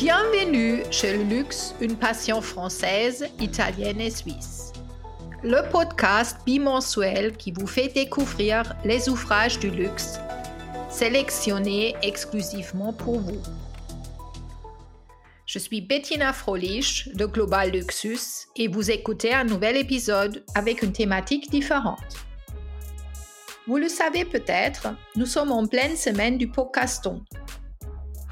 Bienvenue chez le luxe, une passion française, italienne et suisse. Le podcast bimensuel qui vous fait découvrir les ouvrages du luxe, sélectionnés exclusivement pour vous. Je suis Bettina Frolich de Global Luxus et vous écoutez un nouvel épisode avec une thématique différente. Vous le savez peut-être, nous sommes en pleine semaine du podcaston.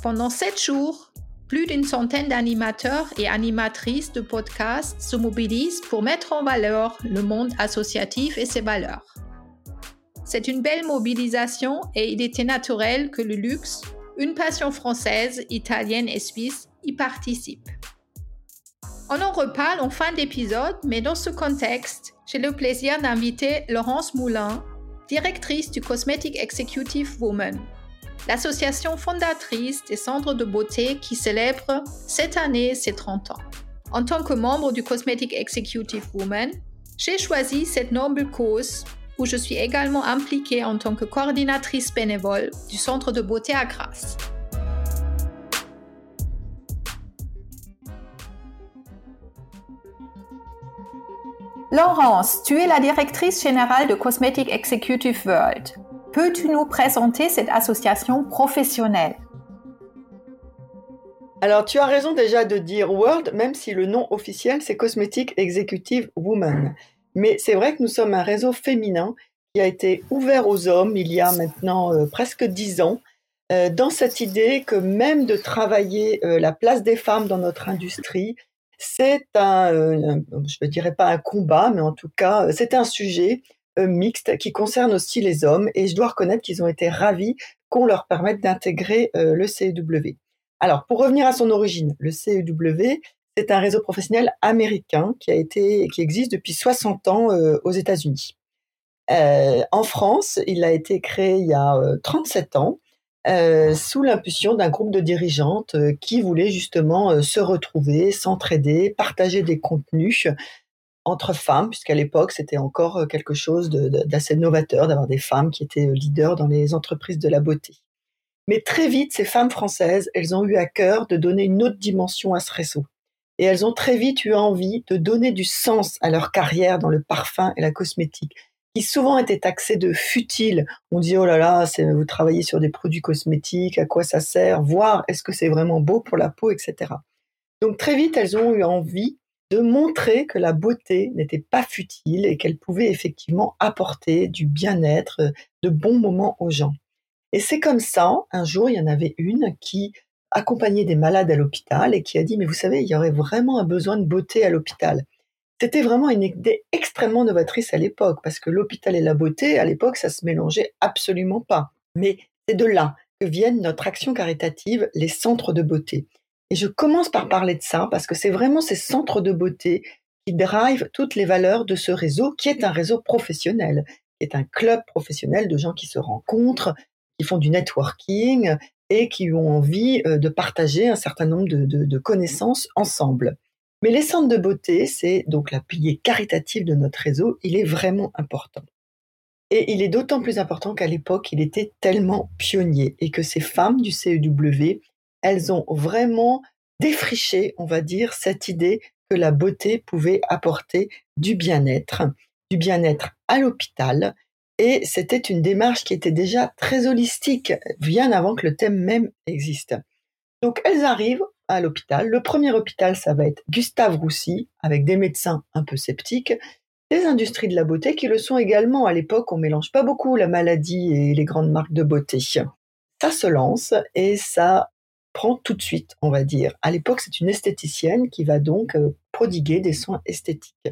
Pendant sept jours, plus d'une centaine d'animateurs et animatrices de podcasts se mobilisent pour mettre en valeur le monde associatif et ses valeurs. C'est une belle mobilisation et il était naturel que le luxe, une passion française, italienne et suisse, y participe. On en reparle en fin d'épisode, mais dans ce contexte, j'ai le plaisir d'inviter Laurence Moulin, directrice du Cosmetic Executive Woman, l'association fondatrice des centres de beauté qui célèbre cette année ses 30 ans. En tant que membre du Cosmetic Executive Woman, j'ai choisi cette noble cause où je suis également impliquée en tant que coordinatrice bénévole du centre de beauté à Grasse. Laurence, tu es la directrice générale de Cosmetic Executive World. Peux-tu nous présenter cette association professionnelle? Alors, tu as raison déjà de dire World, même si le nom officiel c'est Cosmetic Executive Woman. Mais c'est vrai que nous sommes un réseau féminin qui a été ouvert aux hommes il y a maintenant euh, presque dix ans, euh, dans cette idée que même de travailler euh, la place des femmes dans notre industrie, c'est un, je ne dirais pas un combat, mais en tout cas, c'est un sujet mixte qui concerne aussi les hommes. Et je dois reconnaître qu'ils ont été ravis qu'on leur permette d'intégrer le CEW. Alors, pour revenir à son origine, le CEW, c'est un réseau professionnel américain qui a été, qui existe depuis 60 ans aux États-Unis. en France, il a été créé il y a 37 ans euh, sous l'impulsion d'un groupe de dirigeantes euh, qui voulaient justement euh, se retrouver, s'entraider, partager des contenus entre femmes, puisqu'à l'époque c'était encore quelque chose d'assez novateur d'avoir des femmes qui étaient leaders dans les entreprises de la beauté. Mais très vite, ces femmes françaises, elles ont eu à cœur de donner une autre dimension à ce réseau. Et elles ont très vite eu envie de donner du sens à leur carrière dans le parfum et la cosmétique qui souvent étaient taxés de futiles. On dit oh là là, vous travaillez sur des produits cosmétiques, à quoi ça sert, voir est-ce que c'est vraiment beau pour la peau, etc. Donc très vite, elles ont eu envie de montrer que la beauté n'était pas futile et qu'elle pouvait effectivement apporter du bien-être, de bons moments aux gens. Et c'est comme ça, un jour, il y en avait une qui accompagnait des malades à l'hôpital et qui a dit, mais vous savez, il y aurait vraiment un besoin de beauté à l'hôpital. C'était vraiment une idée extrêmement novatrice à l'époque, parce que l'hôpital et la beauté, à l'époque, ça se mélangeait absolument pas. Mais c'est de là que viennent notre action caritative, les centres de beauté. Et je commence par parler de ça, parce que c'est vraiment ces centres de beauté qui drivent toutes les valeurs de ce réseau, qui est un réseau professionnel, qui est un club professionnel de gens qui se rencontrent, qui font du networking et qui ont envie euh, de partager un certain nombre de, de connaissances ensemble. Mais les centres de beauté, c'est donc la pilier caritative de notre réseau, il est vraiment important. Et il est d'autant plus important qu'à l'époque, il était tellement pionnier et que ces femmes du CEW, elles ont vraiment défriché, on va dire, cette idée que la beauté pouvait apporter du bien-être, du bien-être à l'hôpital. Et c'était une démarche qui était déjà très holistique, bien avant que le thème même existe. Donc elles arrivent à l'hôpital. Le premier hôpital, ça va être Gustave Roussy, avec des médecins un peu sceptiques, des industries de la beauté qui le sont également. À l'époque, on mélange pas beaucoup la maladie et les grandes marques de beauté. Ça se lance et ça prend tout de suite, on va dire. À l'époque, c'est une esthéticienne qui va donc euh, prodiguer des soins esthétiques.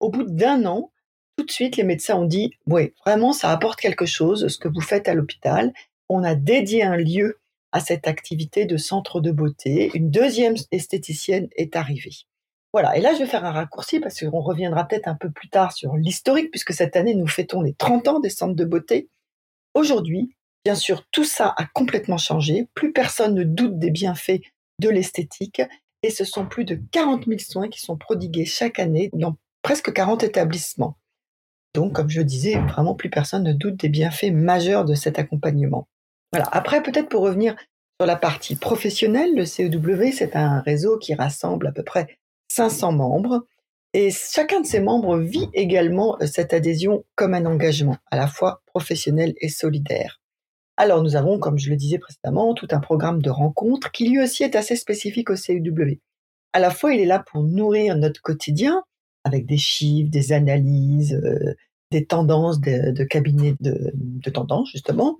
Au bout d'un an, tout de suite, les médecins ont dit, oui, vraiment, ça apporte quelque chose, ce que vous faites à l'hôpital. On a dédié un lieu à cette activité de centre de beauté. Une deuxième esthéticienne est arrivée. Voilà, et là je vais faire un raccourci parce qu'on reviendra peut-être un peu plus tard sur l'historique, puisque cette année nous fêtons les 30 ans des centres de beauté. Aujourd'hui, bien sûr, tout ça a complètement changé. Plus personne ne doute des bienfaits de l'esthétique, et ce sont plus de 40 000 soins qui sont prodigués chaque année dans presque 40 établissements. Donc, comme je disais, vraiment plus personne ne doute des bienfaits majeurs de cet accompagnement. Voilà. Après, peut-être pour revenir Sur la partie professionnelle, le CEW, c'est un réseau qui rassemble à peu près 500 membres. Et chacun de ces membres vit également euh, cette adhésion comme un engagement, à la fois professionnel et solidaire. Alors nous avons, comme je le disais précédemment, tout un programme de rencontres qui lui aussi est assez spécifique au CEW. À la fois, il est là pour nourrir notre quotidien avec des chiffres, des analyses, euh, des tendances de, cabinets de tendances justement.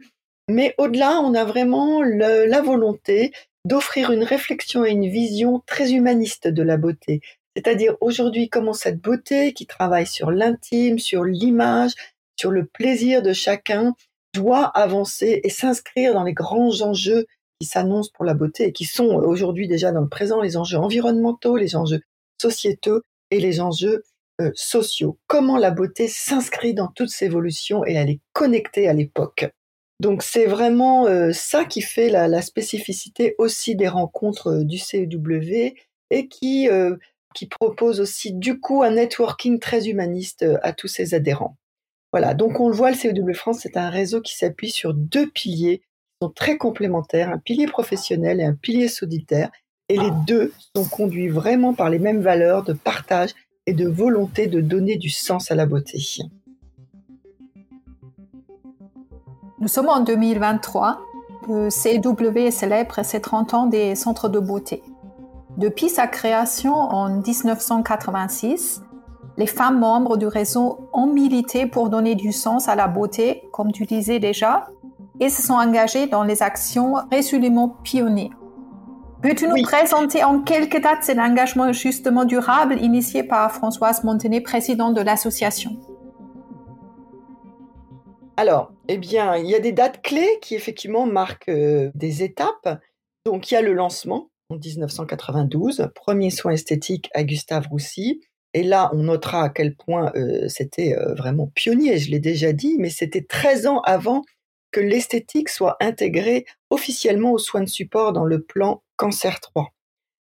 Mais au-delà, on a vraiment la volonté d'offrir une réflexion et une vision très humaniste de la beauté. C'est-à-dire aujourd'hui comment cette beauté qui travaille sur l'intime, sur l'image, sur le plaisir de chacun, doit avancer et s'inscrire dans les grands enjeux qui s'annoncent pour la beauté et qui sont aujourd'hui déjà dans le présent, les enjeux environnementaux, les enjeux sociétaux et les enjeux euh, sociaux. Comment la beauté s'inscrit dans toutes ces évolutions et elle est connectée à l'époque? Donc c'est vraiment euh, ça qui fait la, spécificité aussi des rencontres euh, du CEW et qui, qui propose aussi du coup un networking très humaniste à tous ses adhérents. Voilà, donc on le voit, le CEW France, c'est un réseau qui s'appuie sur deux piliers qui sont très complémentaires, un pilier professionnel et un pilier solitaire. Et les deux sont conduits vraiment par les mêmes valeurs de partage et de volonté de donner du sens à la beauté. Nous sommes en 2023. Le CEW célèbre ses 30 ans des centres de beauté. Depuis sa création en 1986, les femmes membres du réseau ont milité pour donner du sens à la beauté, comme tu disais déjà, et se sont engagées dans les actions résolument pionnières. Peux-tu nous présenter en quelques dates cet engagement justement durable initié par Françoise Montenet, présidente de l'association? Alors, eh bien, il y a des dates clés qui effectivement marquent euh, des étapes. Donc, il y a le lancement en 1992, premier soin esthétique à Gustave Roussy. Et là, on notera à quel point euh, c'était euh, vraiment pionnier, je l'ai déjà dit, mais c'était 13 ans avant que l'esthétique soit intégrée officiellement aux soins de support dans le plan Cancer 3.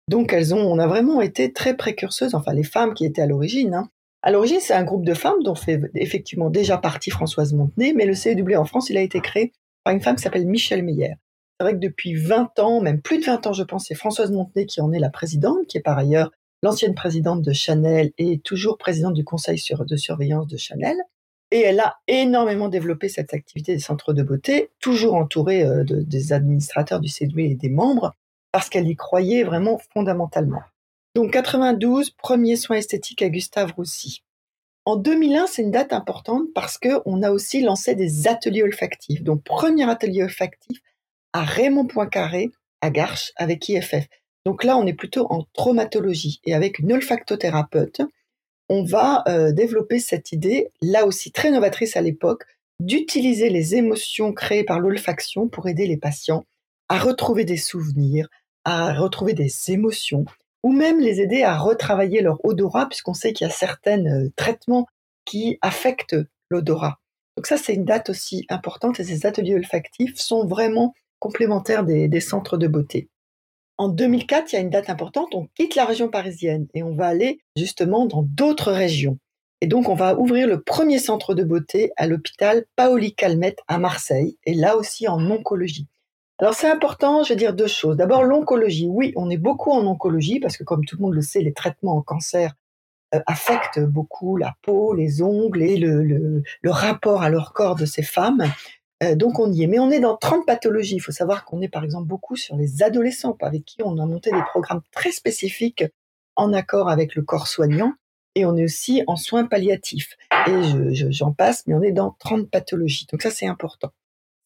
Donc elles ont, on a vraiment été très précurseuses, enfin les femmes qui étaient à l'origine. Hein. À l'origine, c'est un groupe de femmes dont fait effectivement déjà partie Françoise Montenay, mais le CEW en France, il a été créé par une femme qui s'appelle Michel Meyer. C'est vrai que depuis 20 ans, même plus de 20 ans, je pense, c'est Françoise Montenay qui en est la présidente, qui est par ailleurs l'ancienne présidente de Chanel et toujours présidente du conseil de surveillance de Chanel. Et elle a énormément développé cette activité des centres de beauté, toujours entourée euh, des administrateurs du CEDW et des membres, parce qu'elle y croyait vraiment fondamentalement. Donc 92, premier soin esthétique à Gustave Roussy. En 2001, c'est une date importante parce qu'on a aussi lancé des ateliers olfactifs. Donc premier atelier olfactif à Raymond Poincaré, à Garches, avec IFF. Donc là, on est plutôt en traumatologie. Et avec une olfactothérapeute, on va euh, développer cette idée, là aussi très novatrice à l'époque, d'utiliser les émotions créées par l'olfaction pour aider les patients à retrouver des souvenirs, à retrouver des émotions, ou même les aider à retravailler leur odorat, puisqu'on sait qu'il y a certains euh, traitements qui affectent l'odorat. Donc ça, c'est une date aussi importante et ces ateliers olfactifs sont vraiment complémentaires des centres de beauté. En 2004, il y a une date importante, on quitte la région parisienne et on va aller justement dans d'autres régions. Et donc, on va ouvrir le premier centre de beauté à l'hôpital Paoli Calmette à Marseille, et là aussi en oncologie. Alors, c'est important, je vais dire deux choses. D'abord, l'oncologie. Oui, on est beaucoup en oncologie parce que, comme tout le monde le sait, les traitements en cancer euh, affectent beaucoup la peau, les ongles et le rapport à leur corps de ces femmes. Euh, donc on y est. Mais on est dans 30 pathologies. Il faut savoir qu'on est par exemple beaucoup sur les adolescents, avec qui on a monté des programmes très spécifiques en accord avec le corps soignant. Et on est aussi en soins palliatifs. Et j'en passe, mais on est dans 30 pathologies. Donc ça, c'est important.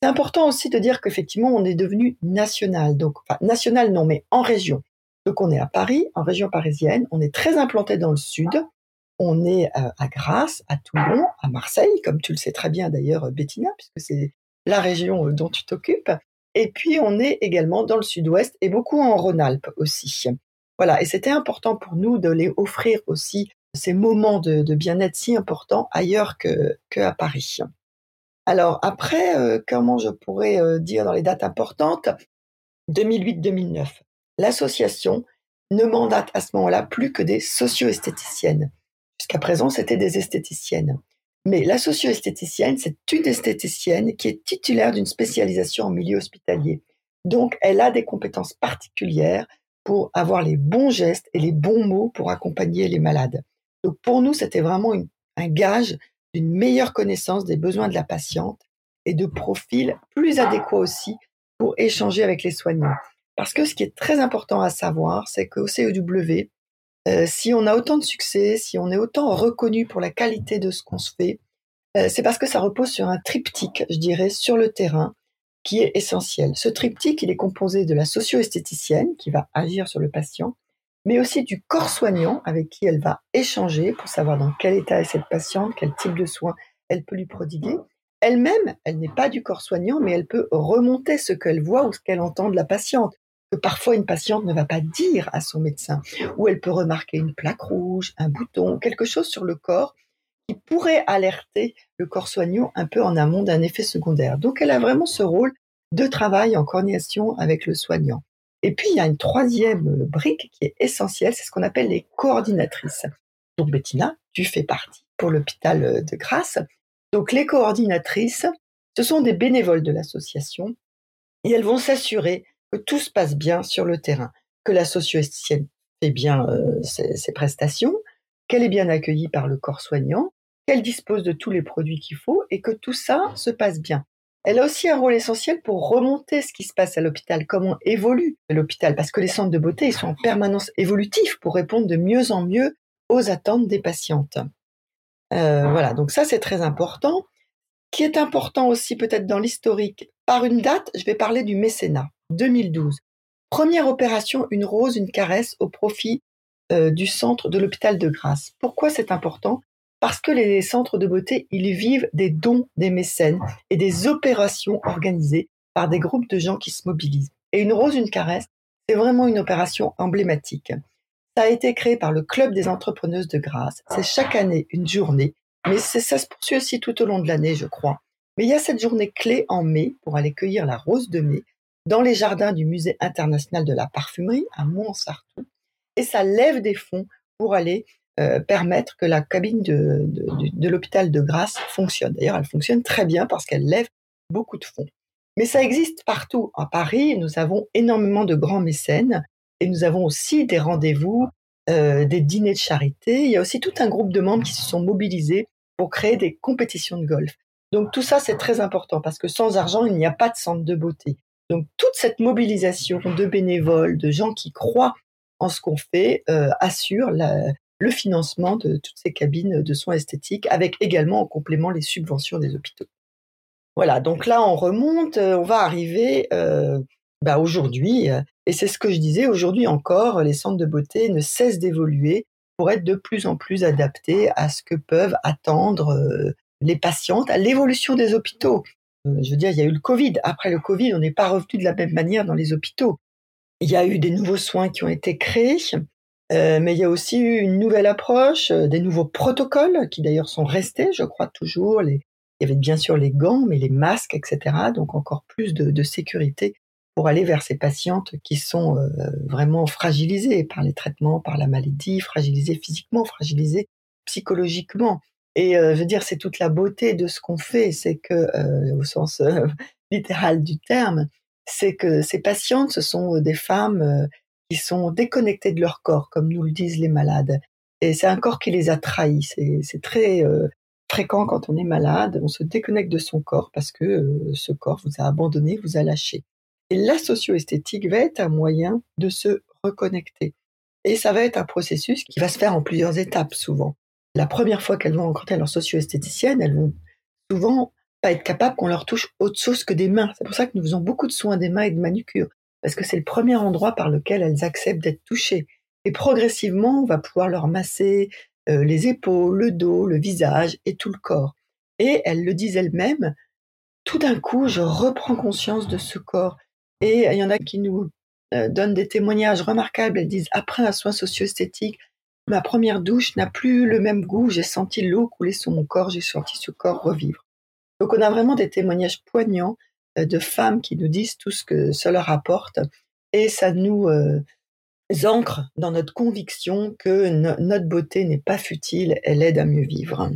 C'est important aussi de dire qu'effectivement, on est devenu national. Donc, enfin, national non, mais en région. Donc on est à Paris, en région parisienne. On est très implanté dans le sud. On est euh, à Grasse, à Toulon, à Marseille, comme tu le sais très bien d'ailleurs, Bettina, puisque c'est la région euh, dont tu t'occupes. Et puis, on est également dans le sud-ouest et beaucoup en Rhône-Alpes aussi. Voilà, et c'était important pour nous de les offrir aussi ces moments de, bien-être si importants ailleurs que, à Paris. Alors après, euh, comment je pourrais euh, dire dans les dates importantes? 2008-2009, l'association ne mandate à ce moment-là plus que des socio-esthéticiennes. Jusqu'à présent, c'était des esthéticiennes. Mais la socio-esthéticienne, c'est une esthéticienne qui est titulaire d'une spécialisation en milieu hospitalier. Donc, elle a des compétences particulières pour avoir les bons gestes et les bons mots pour accompagner les malades. Donc, pour nous, c'était vraiment un gage d'une meilleure connaissance des besoins de la patiente et de profils plus adéquats aussi pour échanger avec les soignants. Parce que ce qui est très important à savoir, c'est qu'au CEW, euh, si on a autant de succès, si on est autant reconnu pour la qualité de ce qu'on se fait, euh, c'est parce que ça repose sur un triptyque, je dirais, sur le terrain, qui est essentiel. Ce triptyque, il est composé de la socio-esthéticienne qui va agir sur le patient, mais aussi du corps soignant avec qui elle va échanger pour savoir dans quel état est cette patiente, quel type de soins elle peut lui prodiguer. Elle-même, elle n'est pas du corps soignant, mais elle peut remonter ce qu'elle voit ou ce qu'elle entend de la patiente. Que parfois une patiente ne va pas dire à son médecin, ou elle peut remarquer une plaque rouge, un bouton, quelque chose sur le corps qui pourrait alerter le corps soignant un peu en amont d'un effet secondaire. Donc elle a vraiment ce rôle de travail en coordination avec le soignant. Et puis, il y a une troisième brique qui est essentielle, c'est ce qu'on appelle les coordinatrices. Donc, Bettina, tu fais partie pour l'hôpital de Grasse. Donc, les coordinatrices, ce sont des bénévoles de l'association et elles vont s'assurer que tout se passe bien sur le terrain, que la socio-esthéticienne fait bien euh, ses, prestations, qu'elle est bien accueillie par le corps soignant, qu'elle dispose de tous les produits qu'il faut et que tout ça se passe bien. Elle a aussi un rôle essentiel pour remonter ce qui se passe à l'hôpital, comment évolue l'hôpital, parce que les centres de beauté, sont en permanence évolutifs pour répondre de mieux en mieux aux attentes des patientes. Euh, voilà, donc ça c'est très important. Qui est important aussi peut-être dans l'historique, par une date, je vais parler du mécénat, 2012. Première opération, une rose, une caresse au profit euh, du centre de l'hôpital de Grasse. Pourquoi c'est important? Parce que les centres de beauté, ils vivent des dons des mécènes et des opérations organisées par des groupes de gens qui se mobilisent. Et une rose, une caresse, c'est vraiment une opération emblématique. Ça a été créé par le Club des entrepreneuses de Grasse. C'est chaque année une journée, mais ça se poursuit aussi tout au long de l'année, je crois. Mais il y a cette journée clé en mai pour aller cueillir la rose de mai dans les jardins du Musée international de la parfumerie à Mont-Sartoux. Et ça lève des fonds pour aller euh, permettre que la cabine de, de, l'hôpital de Grasse fonctionne. D'ailleurs, elle fonctionne très bien parce qu'elle lève beaucoup de fonds. Mais ça existe partout. À Paris, nous avons énormément de grands mécènes et nous avons aussi des rendez-vous, euh, des dîners de charité. Il y a aussi tout un groupe de membres qui se sont mobilisés pour créer des compétitions de golf. Donc tout ça, c'est très important parce que sans argent, il n'y a pas de centre de beauté. Donc toute cette mobilisation de bénévoles, de gens qui croient en ce qu'on fait, euh, assure le financement de toutes ces cabines de soins esthétiques, avec également en complément les subventions des hôpitaux. Voilà, donc là on remonte, euh, on va arriver euh, bah aujourd'hui, et c'est ce que je disais, aujourd'hui encore, les centres de beauté ne cessent d'évoluer pour être de plus en plus adaptés à ce que peuvent attendre les patientes, à l'évolution des hôpitaux. Je veux dire, il y a eu le Covid. Après le Covid, on n'est pas revenu de la même manière dans les hôpitaux. Il y a eu des nouveaux soins qui ont été créés. Euh, mais il y a aussi eu une nouvelle approche, euh, des nouveaux protocoles qui d'ailleurs sont restés, je crois toujours. Il y avait bien sûr les gants, mais les masques, etc. Donc encore plus de, sécurité pour aller vers ces patientes qui sont euh, vraiment fragilisées par les traitements, par la maladie, fragilisées physiquement, fragilisées psychologiquement. Et je veux dire, c'est toute la beauté de ce qu'on fait, c'est que, au sens littéral du terme, c'est que ces patientes, ce sont des femmes qui sont déconnectés de leur corps, comme nous le disent les malades. Et c'est un corps qui les a trahis. C'est très euh, fréquent quand on est malade, on se déconnecte de son corps parce que euh, ce corps vous a abandonné, vous a lâché. Et la socio-esthétique va être un moyen de se reconnecter. Et ça va être un processus qui va se faire en plusieurs étapes souvent. La première fois qu'elles vont rencontrer leur socio-esthéticienne, elles vont souvent pas être capables qu'on leur touche autre chose que des mains. C'est pour ça que nous faisons beaucoup de soins des mains et de manucure parce que c'est le premier endroit par lequel elles acceptent d'être touchées. Et progressivement, on va pouvoir leur masser euh, les épaules, le dos, le visage et tout le corps. Et elles le disent elles-mêmes, tout d'un coup, je reprends conscience de ce corps. Et il y en a qui nous euh, donnent des témoignages remarquables. Elles disent, après un soin socio-esthétique, ma première douche n'a plus le même goût, j'ai senti l'eau couler sur mon corps, j'ai senti ce corps revivre. Donc on a vraiment des témoignages poignants euh, de femmes qui nous disent tout ce que cela rapporte et ça nous euh, ancre dans notre conviction que notre beauté n'est pas futile, elle aide à mieux vivre.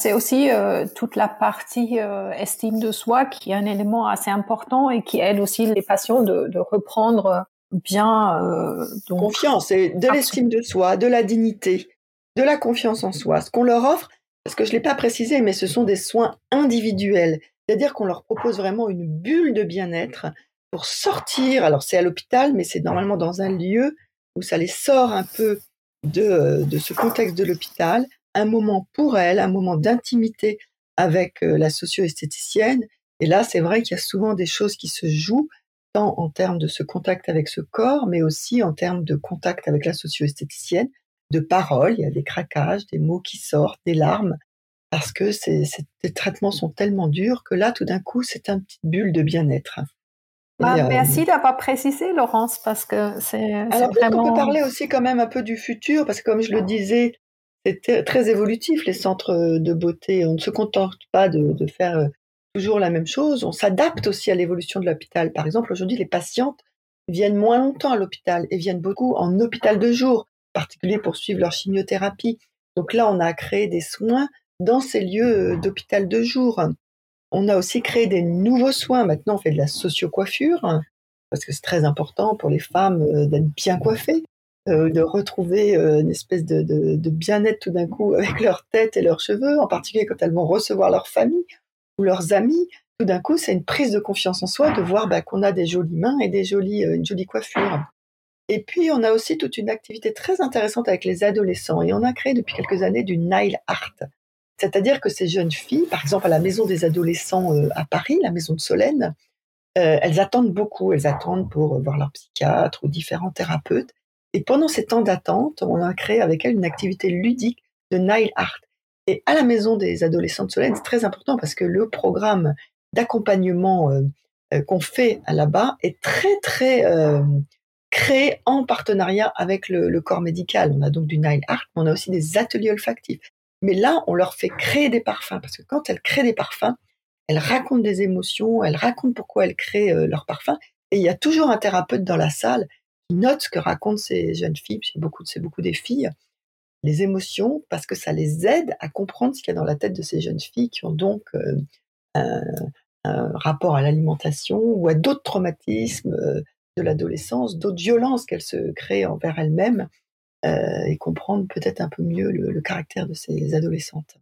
C'est aussi euh, toute la partie estime de soi qui est un élément assez important et qui aide aussi les patients de reprendre bien euh, donc, confiance et de l'estime de soi, de la dignité, de la confiance en soi. Ce qu'on leur offre, parce que je l'ai pas précisé, mais ce sont des soins individuels, c'est-à-dire qu'on leur propose vraiment une bulle de bien-être pour sortir. Alors c'est à l'hôpital, mais c'est normalement dans un lieu où ça les sort un peu de, de ce contexte de l'hôpital, un moment pour elles, un moment d'intimité avec euh, la socio-esthéticienne. Et là, c'est vrai qu'il y a souvent des choses qui se jouent, tant en termes de ce contact avec ce corps, mais aussi en termes de contact avec la socio-esthéticienne, de paroles, il y a des craquages, des mots qui sortent, des larmes, parce que ces, traitements sont tellement durs que là, tout d'un coup, c'est une petite bulle de bien-être. Ah, euh, merci d'avoir précisé, Laurence, parce que c'est vraiment... On peut parler aussi quand même un peu du futur, parce que comme je le disais, c'est très évolutif, les centres de beauté. On ne se contente pas de, faire euh, toujours la même chose. On s'adapte aussi à l'évolution de l'hôpital. Par exemple, aujourd'hui, les patientes viennent moins longtemps à l'hôpital et viennent beaucoup en hôpital de jour, en particulier pour suivre leur chimiothérapie. Donc là, on a créé des soins dans ces lieux euh, d'hôpital de jour. On a aussi créé des nouveaux soins. Maintenant, on fait de la socio-coiffure, parce que c'est très important pour les femmes euh, d'être bien coiffées. Euh, de retrouver une espèce de, de, bien-être tout d'un coup avec leur tête et leurs cheveux, en particulier quand elles vont recevoir leur famille ou leurs amis. Tout d'un coup, c'est une prise de confiance en soi de voir bah, qu'on a des jolies mains et des jolies, euh, une jolie coiffure. Et puis, on a aussi toute une activité très intéressante avec les adolescents. Et on a créé depuis quelques années du nail art. C'est-à-dire que ces jeunes filles, par exemple à la maison des adolescents à Paris, la maison de Solène, elles attendent beaucoup. Elles attendent pour voir leur psychiatre ou différents thérapeutes. Et pendant ces temps d'attente, on a créé avec elle une activité ludique de nail art. Et à la maison des adolescents de Solène, c'est très important parce que le programme d'accompagnement euh, euh, qu'on fait là-bas est très très euh, créé en partenariat avec le, corps médical. On a donc du nail art, mais on a aussi des ateliers olfactifs. Mais là, on leur fait créer des parfums parce que quand elles créent des parfums, elles racontent des émotions, elles racontent pourquoi elles créent leurs parfums. Et il y a toujours un thérapeute dans la salle notent ce que racontent ces jeunes filles, c'est beaucoup, c'est beaucoup des filles, les émotions, parce que ça les aide à comprendre ce qu'il y a dans la tête de ces jeunes filles qui ont donc euh, un, rapport à l'alimentation ou à d'autres traumatismes euh, de l'adolescence, d'autres violences qu'elles se créent envers elles-mêmes euh, et comprendre peut-être un peu mieux le, caractère de ces adolescentes.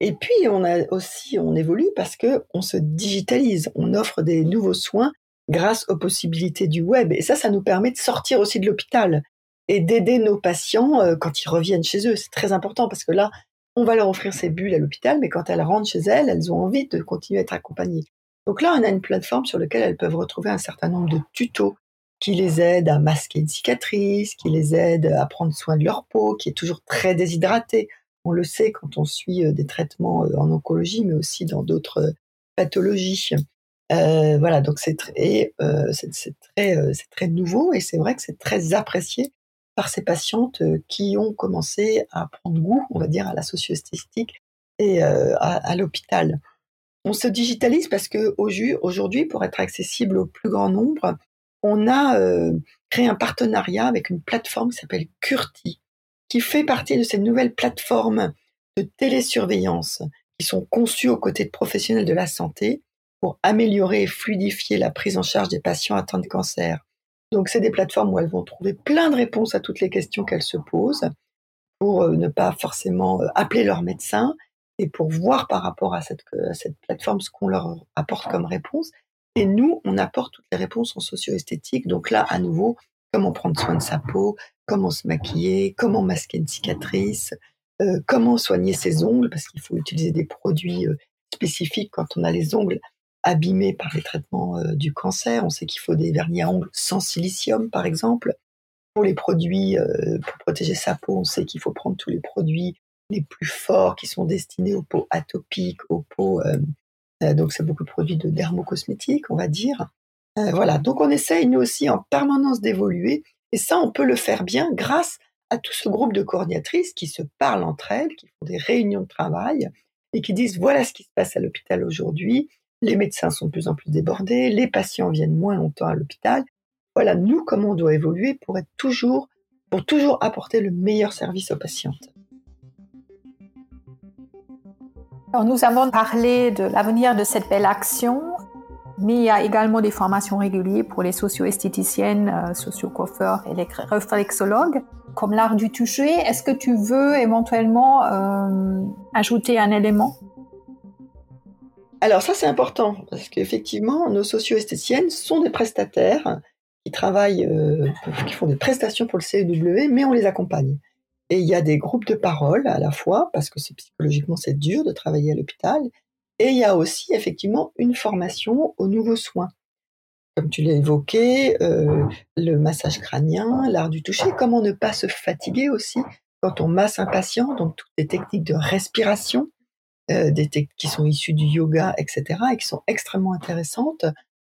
Et puis on a aussi, on évolue parce que on se digitalise, on offre des nouveaux soins grâce aux possibilités du web. Et ça, ça nous permet de sortir aussi de l'hôpital et d'aider nos patients euh, quand ils reviennent chez eux. C'est très important parce que là, on va leur offrir ces bulles à l'hôpital, mais quand elles rentrent chez elles, elles ont envie de continuer à être accompagnées. Donc là, on a une plateforme sur laquelle elles peuvent retrouver un certain nombre de tutos qui les aident à masquer une cicatrice, qui les aident à prendre soin de leur peau, qui est toujours très déshydratée. On le sait quand on suit euh, des traitements euh, en oncologie, mais aussi dans d'autres pathologies. Voilà, donc c'est très nouveau et c'est vrai que c'est très apprécié par ces patientes qui ont commencé à prendre goût, on va dire, à la socio-esthétique et à, l'hôpital. On se digitalise parce que aujourd'hui, pour être accessible au plus grand nombre, on a créé un partenariat avec une plateforme qui s'appelle Curti, qui fait partie de ces nouvelles plateformes de télésurveillance qui sont conçues aux côtés de professionnels de la santé pour améliorer et fluidifier la prise en charge des patients atteints de cancer. Donc, c'est des plateformes où elles vont trouver plein de réponses à toutes les questions qu'elles se posent pour euh, ne pas forcément euh, appeler leur médecin et pour voir par rapport à cette, plateforme ce qu'on leur apporte comme réponse. Et nous, on apporte toutes les réponses en socio-esthétique. Donc là, à nouveau, comment prendre soin de sa peau, comment se maquiller, comment masquer une cicatrice, euh, comment soigner ses ongles, parce qu'il faut utiliser des produits spécifiques quand on a les ongles abîmés par les traitements euh, du cancer. On sait qu'il faut des vernis à ongles sans silicium, par exemple. Pour les produits, euh, pour protéger sa peau, on sait qu'il faut prendre tous les produits les plus forts qui sont destinés aux peaux atopiques, aux peaux. Euh, donc, c'est beaucoup de produits de dermocosmétiques, on va dire. voilà. Donc, on essaye, nous aussi, en permanence d'évoluer. Et ça, on peut le faire bien grâce à tout ce groupe de coordinatrices qui se parlent entre elles, qui font des réunions de travail et qui disent voilà ce qui se passe à l'hôpital aujourd'hui, les médecins sont de plus en plus débordés, les patients viennent moins longtemps à l'hôpital. Voilà, nous, comment on doit évoluer pour être toujours, pour toujours apporter le meilleur service aux patientes. Nous avons parlé de l'avenir de cette belle action, mais il y a également des formations régulières pour les socio-esthéticiennes, euh, socio-coiffeurs et les réflexologues, comme l'art du toucher. Est-ce que tu veux éventuellement euh, ajouter un élément? Alors ça c'est important, parce qu'effectivement, nos socio-esthéticiennes sont des prestataires qui travaillent, euh, qui font des prestations pour le CEW, mais on les accompagne. Et il y a des groupes de parole à la fois, parce que psychologiquement c'est dur de travailler à l'hôpital, et il y a aussi effectivement une formation aux nouveaux soins. Comme tu l'as évoqué, euh, le massage crânien, l'art du toucher, comment ne pas se fatiguer aussi quand on masse un patient, donc toutes les techniques de respiration, euh, des qui sont issues du yoga, etc., et qui sont extrêmement intéressantes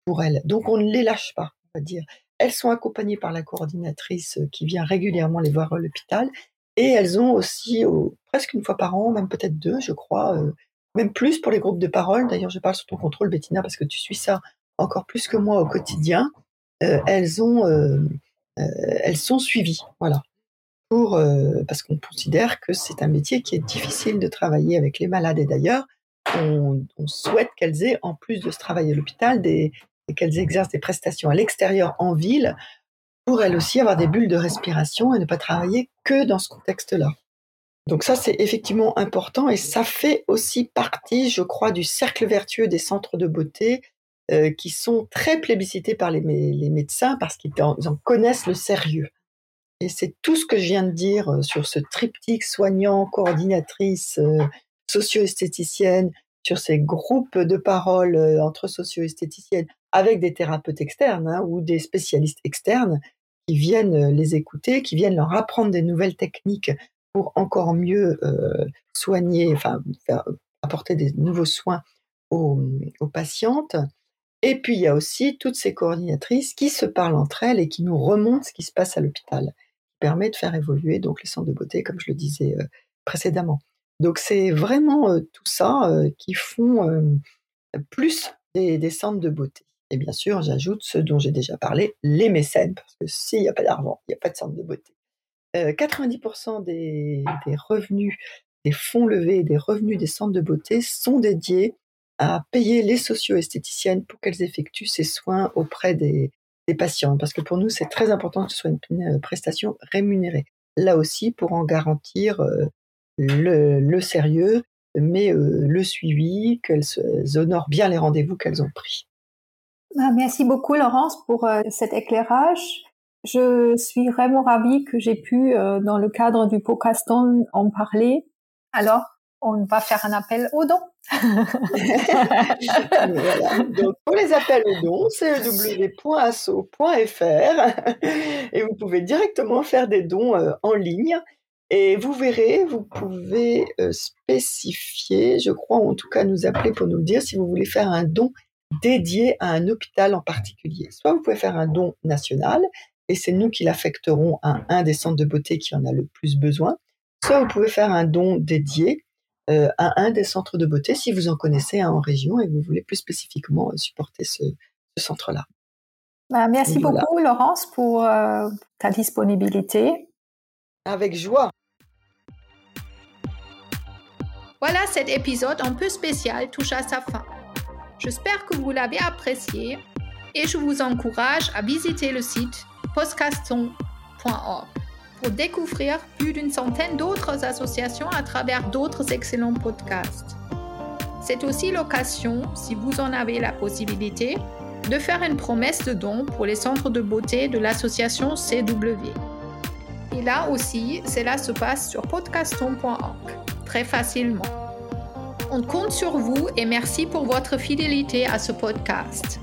pour elles. Donc on ne les lâche pas, on va dire. Elles sont accompagnées par la coordinatrice qui vient régulièrement les voir à l'hôpital et elles ont aussi, presque une fois par an, même peut-être deux, je crois, euh, même plus pour les groupes de parole. D'ailleurs, je parle sous ton contrôle, Bettina, parce que tu suis ça encore plus que moi au quotidien. Euh, elles ont, euh, elles sont suivies, voilà, pour parce qu'on considère que c'est un métier qui est difficile de travailler avec les malades. Et d'ailleurs, on, souhaite qu'elles aient, en plus de ce travail à l'hôpital, des, qu'elles exercent des prestations à l'extérieur en ville pour elles aussi avoir des bulles de respiration et ne pas travailler que dans ce contexte-là. Donc ça, c'est effectivement important et ça fait aussi partie, je crois, du cercle vertueux des centres de beauté euh, qui sont très plébiscités par les, médecins parce qu'ils en, connaissent le sérieux. Et c'est tout ce que je viens de dire euh, sur ce triptyque soignant, coordinatrice, euh, socio-esthéticienne, sur ces groupes de parole entre socio-esthéticiennes avec des thérapeutes externes hein, ou des spécialistes externes qui viennent euh, les écouter, qui viennent leur apprendre des nouvelles techniques pour encore mieux euh, soigner, enfin apporter des nouveaux soins aux, aux, patientes. Et puis il y a aussi toutes ces coordinatrices qui se parlent entre elles et qui nous remontent ce qui se passe à l'hôpital, permet de faire évoluer donc les centres de beauté, comme je le disais euh, précédemment. Donc c'est vraiment tout ça qui font plus des, des centres de beauté. Et bien sûr, j'ajoute ce dont j'ai déjà parlé, les mécènes, parce que s'il n'y a pas d'argent, il n'y a pas de centre de beauté. 90% euh, des, revenus, des fonds levés, des revenus des centres de beauté sont dédiés à payer les socio-esthéticiennes pour qu'elles effectuent ces soins auprès des, patients. Parce que pour nous, c'est très important que ce soit une, prestation rémunérée. Là aussi, pour en garantir euh, le, sérieux, mais euh, le suivi, qu'elles honorent bien les rendez-vous qu'elles ont pris. Ah, merci beaucoup Laurence pour euh, cet éclairage. Je suis vraiment ravie que j'ai pu, euh, dans le cadre du podcaston, en parler. Alors, on va faire un appel aux dons. Donc, pour les appels aux dons, c'est www.asso.fr et vous pouvez directement faire des dons euh, en ligne. Et vous verrez, vous pouvez spécifier, je crois, en tout cas nous appeler pour nous dire si vous voulez faire un don dédié à un hôpital en particulier. Soit vous pouvez faire un don national, et c'est nous qui l'affecterons à un des centres de beauté qui en a le plus besoin. Soit vous pouvez faire un don dédié euh, à un des centres de beauté si vous en connaissez un en région et vous voulez plus spécifiquement euh, supporter ce, centre-là. Bah, merci beaucoup Laurence pour euh, ta disponibilité. Avec joie. Voilà, cet épisode un peu spécial touche à sa fin. J'espère que vous l'avez apprécié et je vous encourage à visiter le site podcaston.org découvrir plus d'une centaine d'autres associations à travers d'autres excellents podcasts. C'est aussi l'occasion, si vous en avez la possibilité, de faire une promesse de don pour les centres de beauté de l'association CW. Et là aussi, cela se passe sur podcaston.org, très facilement. On compte sur vous et merci pour votre fidélité à ce podcast.